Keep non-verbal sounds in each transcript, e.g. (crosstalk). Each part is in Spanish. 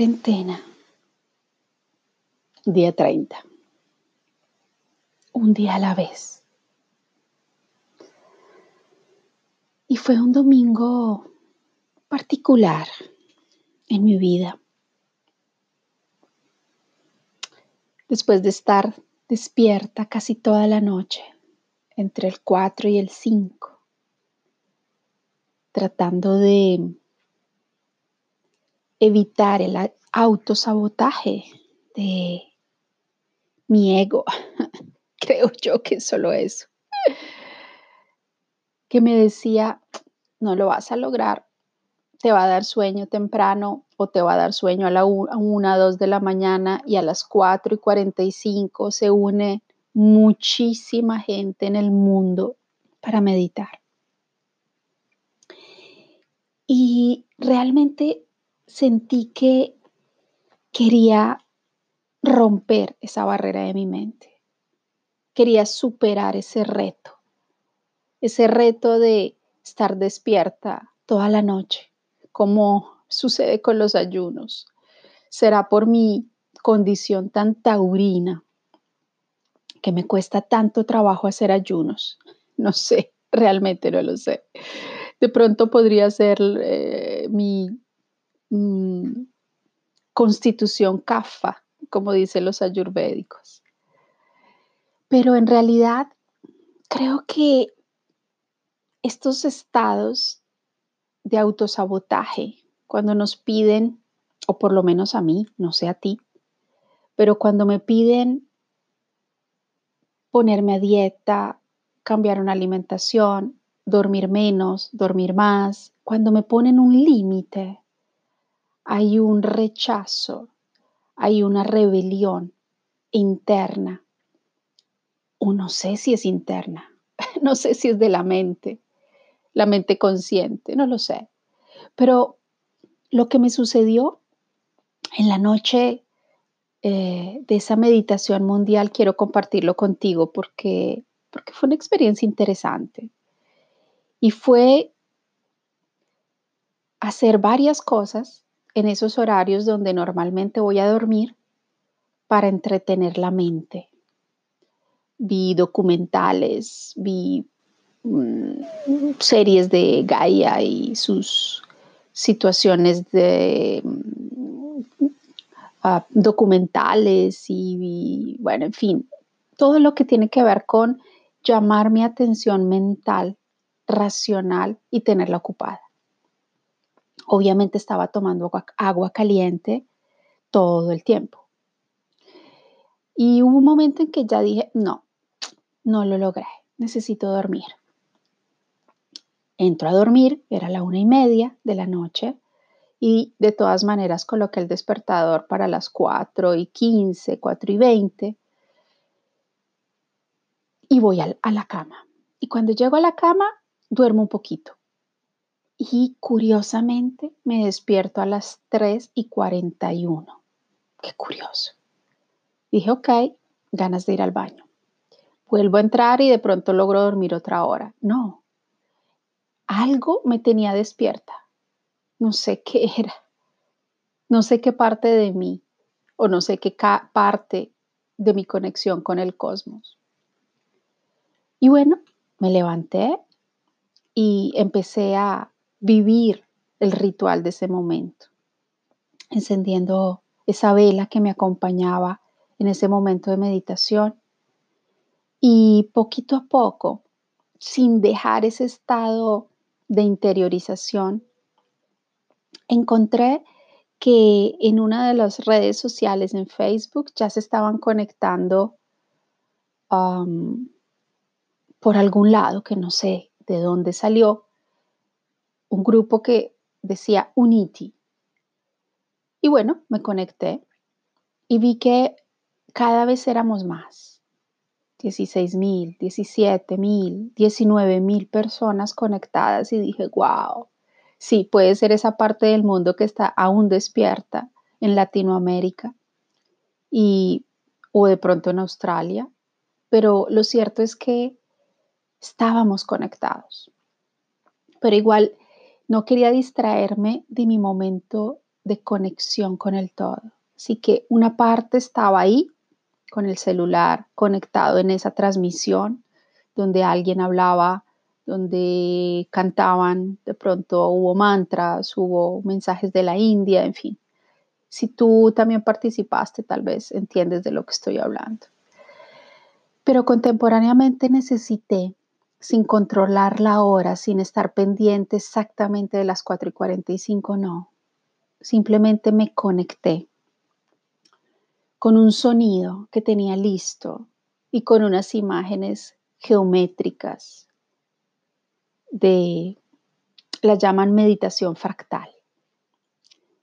Cuarentena. Día 30. Un día a la vez. Y fue un domingo particular en mi vida. Después de estar despierta casi toda la noche, entre el 4 y el 5, tratando de evitar el autosabotaje de mi ego. (laughs) Creo yo que solo eso. Que me decía, no lo vas a lograr, te va a dar sueño temprano o te va a dar sueño a la 1, 2 de la mañana y a las 4 y 45 se une muchísima gente en el mundo para meditar. Y realmente sentí que quería romper esa barrera de mi mente. Quería superar ese reto, ese reto de estar despierta toda la noche, como sucede con los ayunos. Será por mi condición tan taurina que me cuesta tanto trabajo hacer ayunos. (laughs) No sé, realmente no lo sé. De pronto podría ser eh, mi Mm, constitución kafa, como dicen los ayurvédicos. Pero en realidad creo que estos estados de autosabotaje, cuando nos piden, o por lo menos a mí, no sé a ti, pero cuando me piden ponerme a dieta, cambiar una alimentación, dormir menos, dormir más, cuando me ponen un límite, hay un rechazo, hay una rebelión interna. O no sé si es interna, (laughs) no sé si es de la mente, la mente consciente, no lo sé. Pero lo que me sucedió en la noche eh, de esa meditación mundial, quiero compartirlo contigo porque, porque fue una experiencia interesante. Y fue hacer varias cosas en esos horarios donde normalmente voy a dormir para entretener la mente. Vi documentales, vi mm, series de Gaia y sus situaciones de mm, ah, documentales y, bueno, en fin, todo lo que tiene que ver con llamar mi atención mental, racional y tenerla ocupada. Obviamente estaba tomando agua, caliente todo el tiempo. Y hubo un momento en que ya dije, no, no lo logré, necesito dormir. Entro a dormir, era la una y media de la noche y de todas maneras coloqué el despertador para las cuatro y quince, cuatro y veinte y voy a la cama. Y cuando llego a la cama, duermo un poquito y curiosamente me despierto a las 3 y 41. Qué curioso. Dije, ok, ganas de ir al baño. Vuelvo a entrar y de pronto logro dormir otra hora. No, algo me tenía despierta. No sé qué era. No sé qué parte de mí o no sé qué parte de mi conexión con el cosmos. Y bueno, me levanté y empecé a vivir el ritual de ese momento, encendiendo esa vela que me acompañaba en ese momento de meditación. Y poquito a poco, sin dejar ese estado de interiorización, encontré que en una de las redes sociales en Facebook ya se estaban conectando por algún lado que no sé de dónde salió, un grupo que decía Unity. Y bueno, me conecté y vi que cada vez éramos más. 16 mil, 17 mil, 19 mil personas conectadas y dije, wow, sí, puede ser esa parte del mundo que está aún despierta en Latinoamérica y, o de pronto en Australia, pero lo cierto es que estábamos conectados. Pero igual no quería distraerme de mi momento de conexión con el todo. Así que una parte estaba ahí con el celular conectado en esa transmisión donde alguien hablaba, donde cantaban, de pronto hubo mantras, hubo mensajes de la India, en fin. Si tú también participaste, tal vez entiendes de lo que estoy hablando. Pero contemporáneamente necesité, sin controlar la hora, sin estar pendiente exactamente de las 4 y 45, no. Simplemente me conecté con un sonido que tenía listo y con unas imágenes geométricas de, la llaman meditación fractal.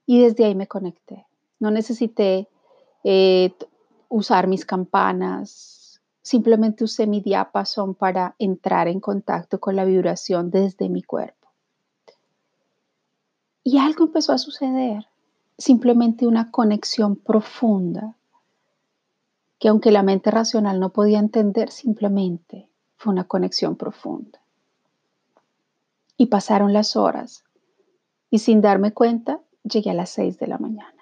Y desde ahí me conecté. No necesité eh, usar mis campanas, simplemente usé mi diapasón para entrar en contacto con la vibración desde mi cuerpo. Y algo empezó a suceder, simplemente una conexión profunda que aunque la mente racional no podía entender, simplemente fue una conexión profunda. Y pasaron las horas y sin darme cuenta llegué a las seis de la mañana.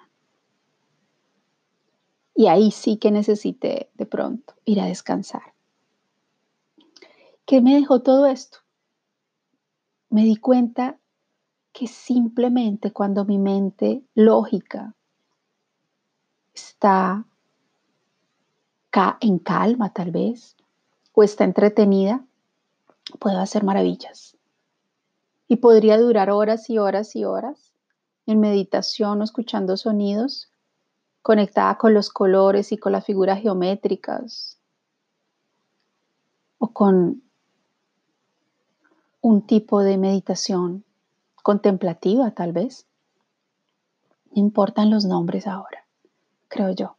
Y ahí sí que necesité de pronto ir a descansar. ¿Qué me dejó todo esto? Me di cuenta que simplemente cuando mi mente lógica está en calma tal vez, o está entretenida, puedo hacer maravillas. Y podría durar horas y horas y horas en meditación o escuchando sonidos, conectada con los colores y con las figuras geométricas, o con un tipo de meditación contemplativa tal vez. No importan los nombres ahora, creo yo.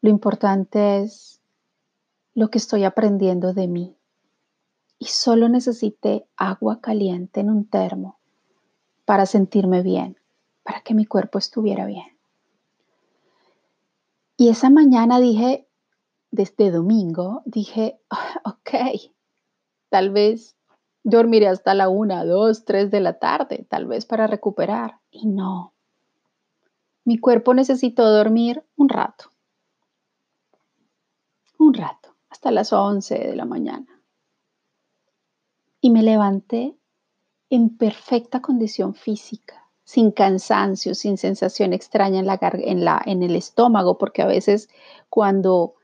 Lo importante es lo que estoy aprendiendo de mí. Y solo necesité agua caliente en un termo para sentirme bien, para que mi cuerpo estuviera bien. Y esa mañana dije, desde domingo, dije, (laughs) ok, tal vez dormiré hasta la una, dos, tres de la tarde, tal vez para recuperar. Y no, mi cuerpo necesitó dormir un rato un rato, hasta las 11 de la mañana. Y me levanté en perfecta condición física, sin cansancio, sin sensación extraña en, la, en, la, en el estómago, porque a veces cuando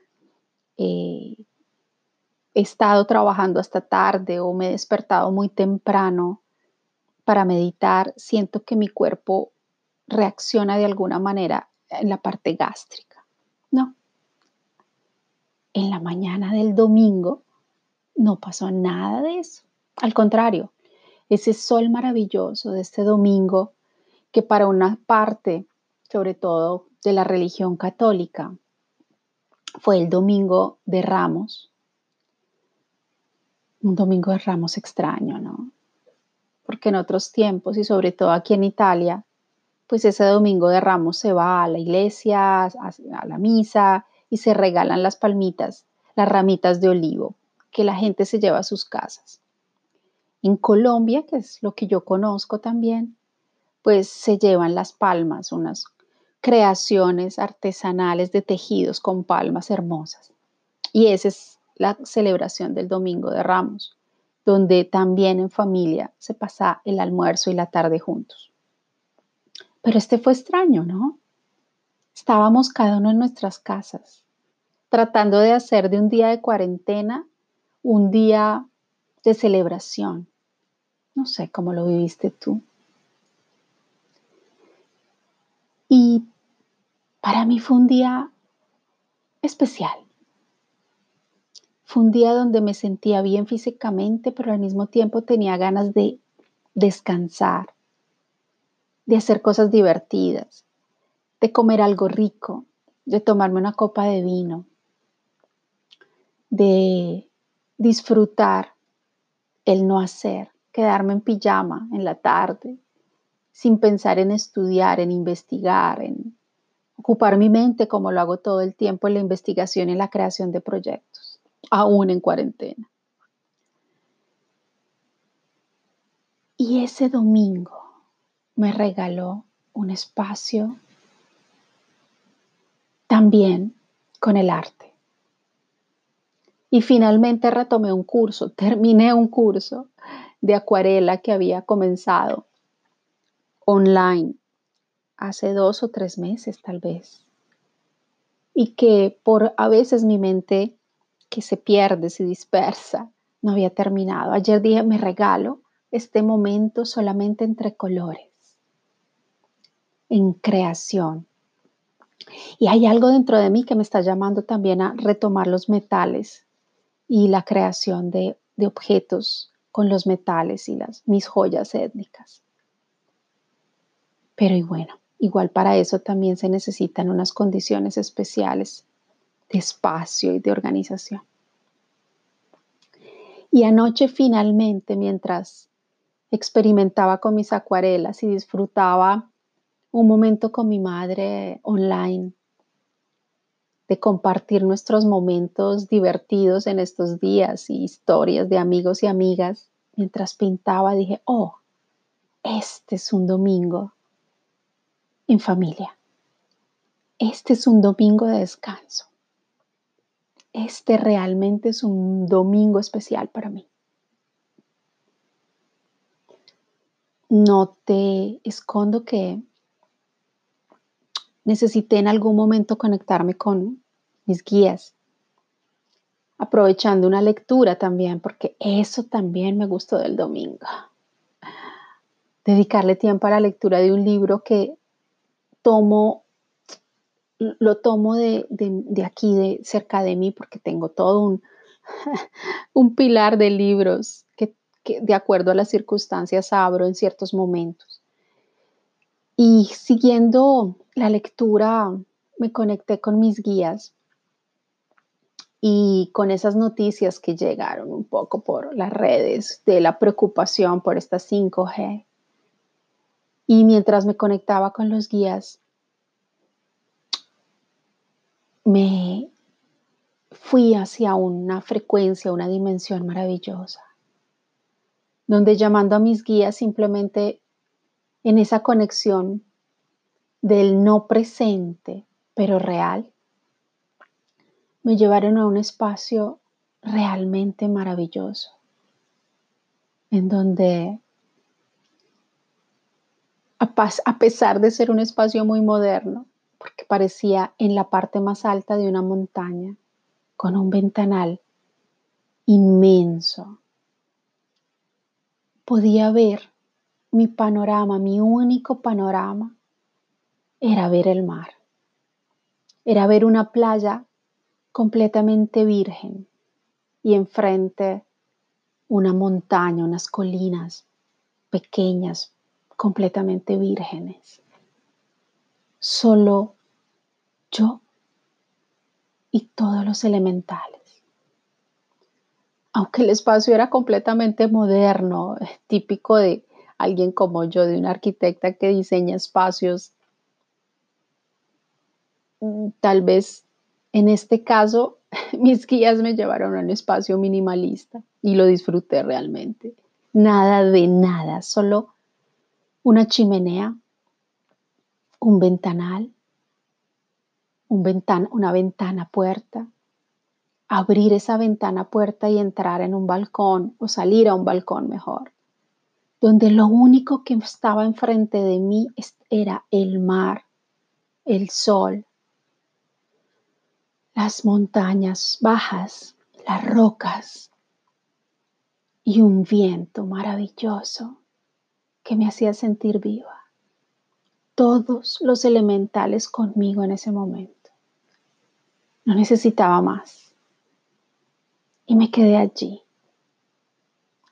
eh, he estado trabajando hasta tarde o me he despertado muy temprano para meditar, siento que mi cuerpo reacciona de alguna manera en la parte gástrica. No, en la mañana del domingo no pasó nada de eso. Al contrario, ese sol maravilloso de este domingo, que para una parte, sobre todo de la religión católica, fue el domingo de Ramos, un domingo de Ramos extraño, ¿no? Porque en otros tiempos y sobre todo aquí en Italia, pues ese domingo de Ramos se va a la iglesia, a la misa y se regalan las palmitas, las ramitas de olivo que la gente se lleva a sus casas. En Colombia, que es lo que yo conozco también, pues se llevan las palmas, unas creaciones artesanales de tejidos con palmas hermosas. Y esa es la celebración del Domingo de Ramos, donde también en familia se pasa el almuerzo y la tarde juntos. Pero este fue extraño, ¿no? Estábamos cada uno en nuestras casas, tratando de hacer de un día de cuarentena un día de celebración. No sé cómo lo viviste tú. Y para mí fue un día especial. Fue un día donde me sentía bien físicamente, pero al mismo tiempo tenía ganas de descansar, de hacer cosas divertidas, de comer algo rico, de tomarme una copa de vino, de disfrutar el no hacer, quedarme en pijama en la tarde, sin pensar en estudiar, en investigar, en ocupar mi mente como lo hago todo el tiempo en la investigación y la creación de proyectos, aún en cuarentena. Y ese domingo me regaló un espacio también con el arte. Y finalmente retomé un curso, terminé un curso de acuarela que había comenzado online hace dos o tres meses tal vez. Y que por a veces mi mente que se pierde, se dispersa, no había terminado. Ayer dije, me regalo este momento solamente entre colores, en creación. Y hay algo dentro de mí que me está llamando también a retomar los metales y la creación de, de objetos con los metales y las, mis joyas étnicas. Pero y bueno, igual para eso también se necesitan unas condiciones especiales de espacio y de organización. Y anoche finalmente, mientras experimentaba con mis acuarelas y disfrutaba un momento con mi madre online, de compartir nuestros momentos divertidos en estos días y historias de amigos y amigas, mientras pintaba dije, oh, este es un domingo en familia. Este es un domingo de descanso. Este realmente es un domingo especial para mí. No te escondo que necesité en algún momento conectarme con mis guías, aprovechando una lectura también, porque eso también me gustó del domingo. Dedicarle tiempo a la lectura de un libro que tomo, lo tomo de, aquí, de cerca de mí, porque tengo todo un, (laughs) un pilar de libros que, que de acuerdo a las circunstancias abro en ciertos momentos. Y siguiendo la lectura, me conecté con mis guías y con esas noticias que llegaron un poco por las redes de la preocupación por esta 5G. Y mientras me conectaba con los guías, me fui hacia una frecuencia, una dimensión maravillosa, donde llamando a mis guías simplemente en esa conexión del no presente, pero real, me llevaron a un espacio realmente maravilloso, en donde a, pesar de ser un espacio muy moderno, porque parecía en la parte más alta de una montaña, con un ventanal inmenso, podía ver mi panorama, mi único panorama, era ver el mar, era ver una playa completamente virgen y enfrente una montaña, unas colinas pequeñas, completamente vírgenes. Solo yo y todos los elementales. Aunque el espacio era completamente moderno, típico de alguien como yo, de una arquitecta que diseña espacios, mm, tal vez en este caso (laughs) mis guías me llevaron a un espacio minimalista y lo disfruté realmente. Nada de nada, solo una chimenea, un ventanal, un una ventana puerta, abrir esa ventana puerta y entrar en un balcón o salir a un balcón mejor, donde lo único que estaba enfrente de mí era el mar, el sol, las montañas bajas, las rocas y un viento maravilloso que me hacía sentir viva. Todos los elementales conmigo en ese momento. No necesitaba más. Y me quedé allí,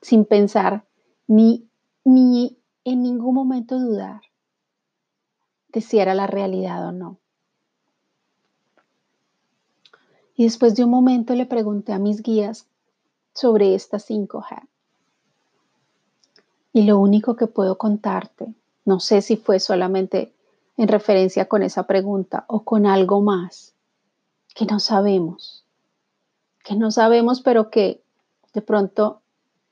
sin pensar ni, ni en ningún momento dudar de si era la realidad o no. Y después de un momento le pregunté a mis guías sobre esta 5G. Y lo único que puedo contarte, no sé si fue solamente en referencia con esa pregunta o con algo más, que no sabemos, que no sabemos, pero que de pronto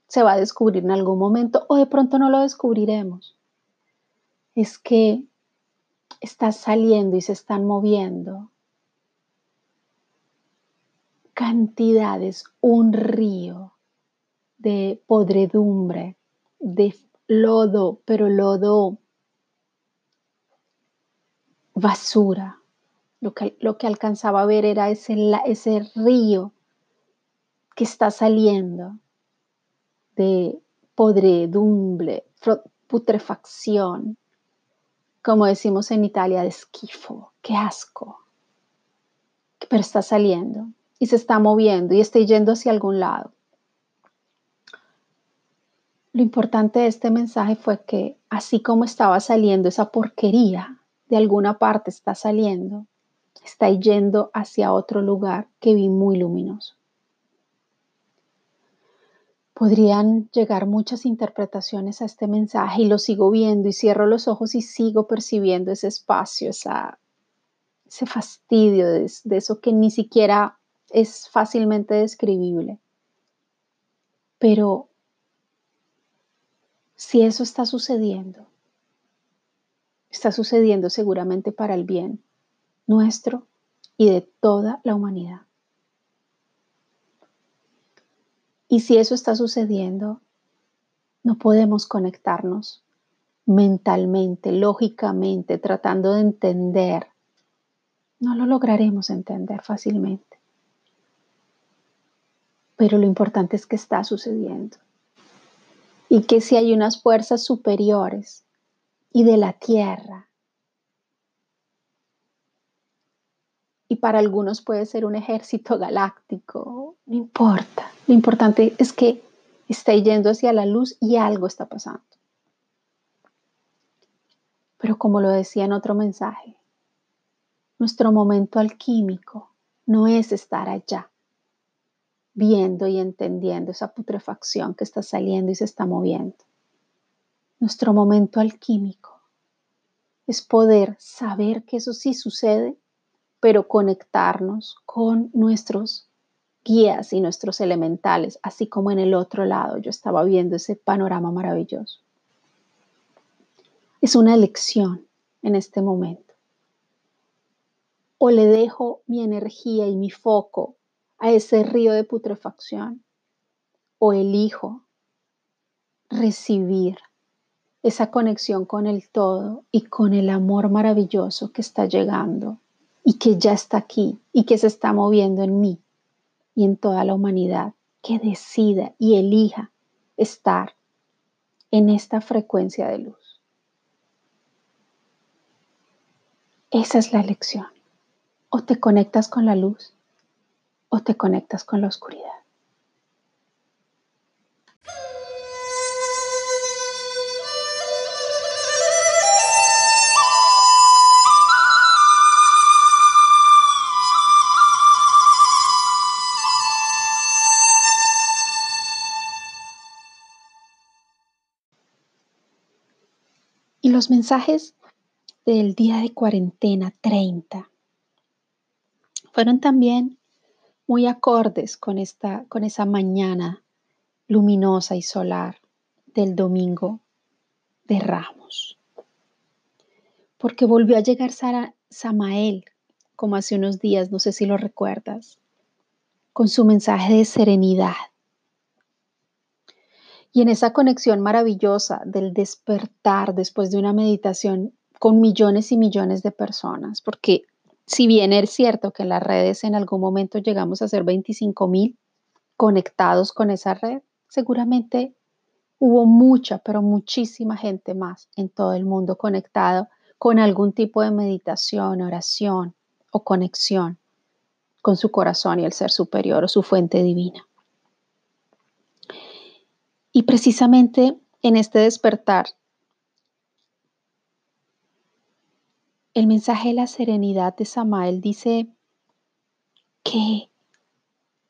se va a descubrir en algún momento o de pronto no lo descubriremos. Es que está saliendo y se están moviendo cantidades, un río de podredumbre, de lodo, pero lodo basura. Lo que, lo que alcanzaba a ver era ese, ese río que está saliendo de podredumbre, putrefacción, como decimos en Italia, de esquifo, qué asco, pero está saliendo y se está moviendo y está yendo hacia algún lado. Lo importante de este mensaje fue que así como estaba saliendo esa porquería, de alguna parte está saliendo, está yendo hacia otro lugar que vi muy luminoso. Podrían llegar muchas interpretaciones a este mensaje y lo sigo viendo y cierro los ojos y sigo percibiendo ese espacio, esa, ese fastidio de, de eso que ni siquiera es fácilmente describible. Pero si eso está sucediendo, está sucediendo seguramente para el bien nuestro y de toda la humanidad. Y si eso está sucediendo, no podemos conectarnos mentalmente, lógicamente, tratando de entender. No lo lograremos entender fácilmente. Pero lo importante es que está sucediendo. Y que si hay unas fuerzas superiores y de la tierra, y para algunos puede ser un ejército galáctico, no importa. Lo importante es que está yendo hacia la luz y algo está pasando. Pero como lo decía en otro mensaje, nuestro momento alquímico no es estar allá, viendo y entendiendo esa putrefacción que está saliendo y se está moviendo. Nuestro momento alquímico es poder saber que eso sí sucede pero conectarnos con nuestros guías y nuestros elementales, así como en el otro lado yo estaba viendo ese panorama maravilloso. Es una elección en este momento. O le dejo mi energía y mi foco a ese río de putrefacción, o elijo recibir esa conexión con el todo y con el amor maravilloso que está llegando y que ya está aquí y que se está moviendo en mí y en toda la humanidad, que decida y elija estar en esta frecuencia de luz. Esa es la elección. O te conectas con la luz o te conectas con la oscuridad. los mensajes del día de cuarentena 30 fueron también muy acordes con, esta, con esa mañana luminosa y solar del domingo de Ramos. Porque volvió a llegar Samael, como hace unos días, no sé si lo recuerdas, con su mensaje de serenidad, y en esa conexión maravillosa del despertar después de una meditación con millones y millones de personas, porque si bien es cierto que en las redes en algún momento llegamos a ser 25 mil conectados con esa red, seguramente hubo mucha, pero muchísima gente más en todo el mundo conectado con algún tipo de meditación, oración o conexión con su corazón y el ser superior o su fuente divina. Y precisamente en este despertar, el mensaje de la serenidad de Samael dice que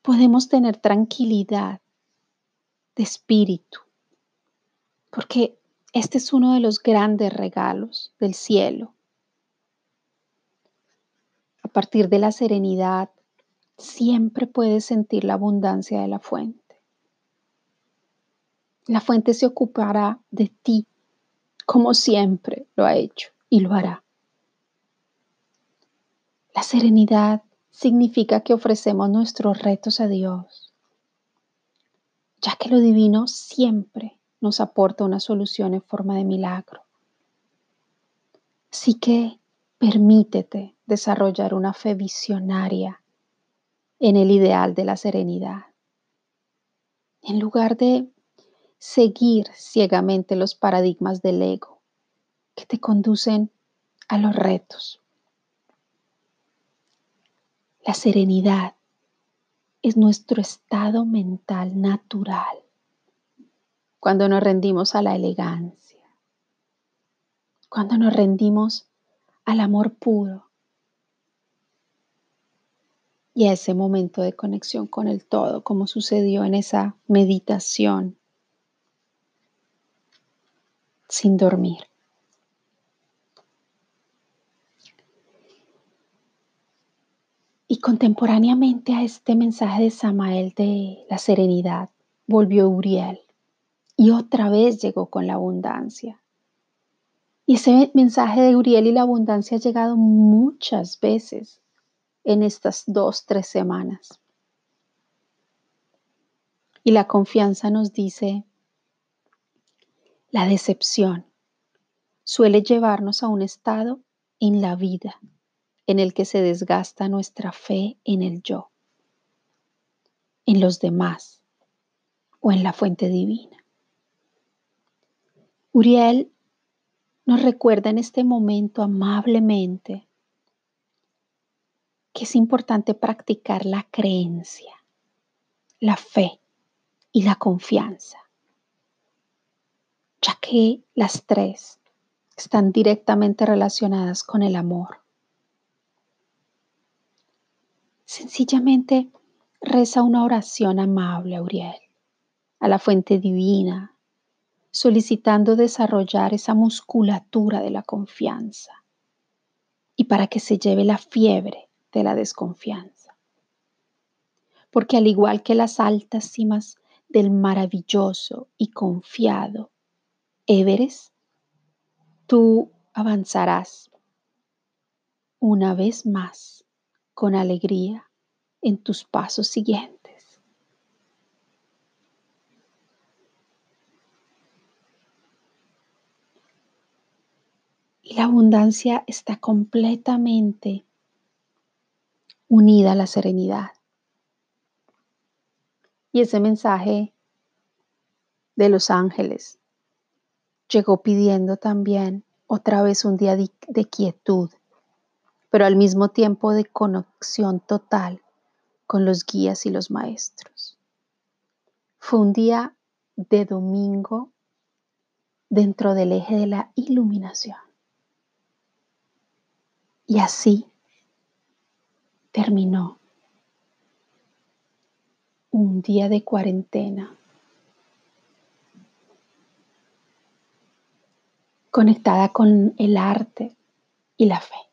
podemos tener tranquilidad de espíritu, porque este es uno de los grandes regalos del cielo. A partir de la serenidad, siempre puedes sentir la abundancia de la fuente. La fuente se ocupará de ti, como siempre lo ha hecho y lo hará. La serenidad significa que ofrecemos nuestros retos a Dios, ya que lo divino siempre nos aporta una solución en forma de milagro. Así que permítete desarrollar una fe visionaria en el ideal de la serenidad. En lugar de seguir ciegamente los paradigmas del ego que te conducen a los retos. La serenidad es nuestro estado mental natural cuando nos rendimos a la elegancia, cuando nos rendimos al amor puro y a ese momento de conexión con el todo, como sucedió en esa meditación sin dormir. Contemporáneamente a este mensaje de Samael de la serenidad, volvió Uriel y otra vez llegó con la abundancia. Y ese mensaje de Uriel y la abundancia ha llegado muchas veces en estas dos, tres semanas. Y la confianza nos dice, la decepción suele llevarnos a un estado en la vida en el que se desgasta nuestra fe en el yo, en los demás o en la fuente divina. Uriel nos recuerda en este momento amablemente que es importante practicar la creencia, la fe y la confianza ya que las tres están directamente relacionadas con el amor. Sencillamente reza una oración amable a Uriel, a la fuente divina, solicitando desarrollar esa musculatura de la confianza y para que se lleve la fiebre de la desconfianza. Porque al igual que las altas cimas del maravilloso y confiado Everest, tú avanzarás una vez más con alegría en tus pasos siguientes. Y la abundancia está completamente unida a la serenidad. Y ese mensaje de los ángeles llegó pidiendo también otra vez un día de, quietud, pero al mismo tiempo de conexión total con los guías y los maestros. Fue un día de domingo dentro del eje de la iluminación. Y así terminó un día de cuarentena conectada con el arte y la fe.